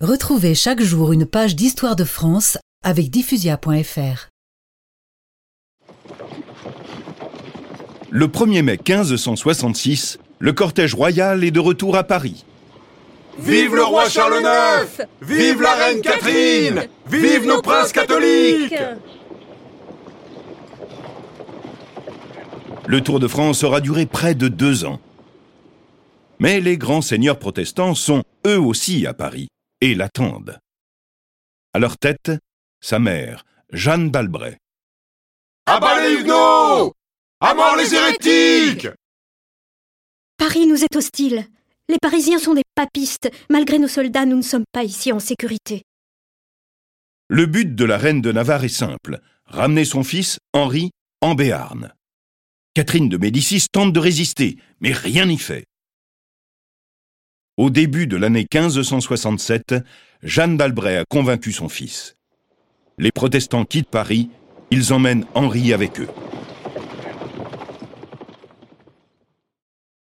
Retrouvez chaque jour une page d'histoire de France avec diffusia.fr. Le 1er mai 1566, le cortège royal est de retour à Paris. Vive le roi Charles IX Vive la reine Catherine Vive nos princes catholiques Le Tour de France aura duré près de deux ans. Mais les grands seigneurs protestants sont eux aussi à Paris et l'attendent. À leur tête, sa mère, Jeanne d'Albret. À bas les Huguenots À mort les hérétiques Paris nous est hostile. Les Parisiens sont des papistes. Malgré nos soldats, nous ne sommes pas ici en sécurité. Le but de la reine de Navarre est simple ramener son fils, Henri, en Béarn. Catherine de Médicis tente de résister, mais rien n'y fait. Au début de l'année 1567, Jeanne d'Albret a convaincu son fils. Les protestants quittent Paris, ils emmènent Henri avec eux.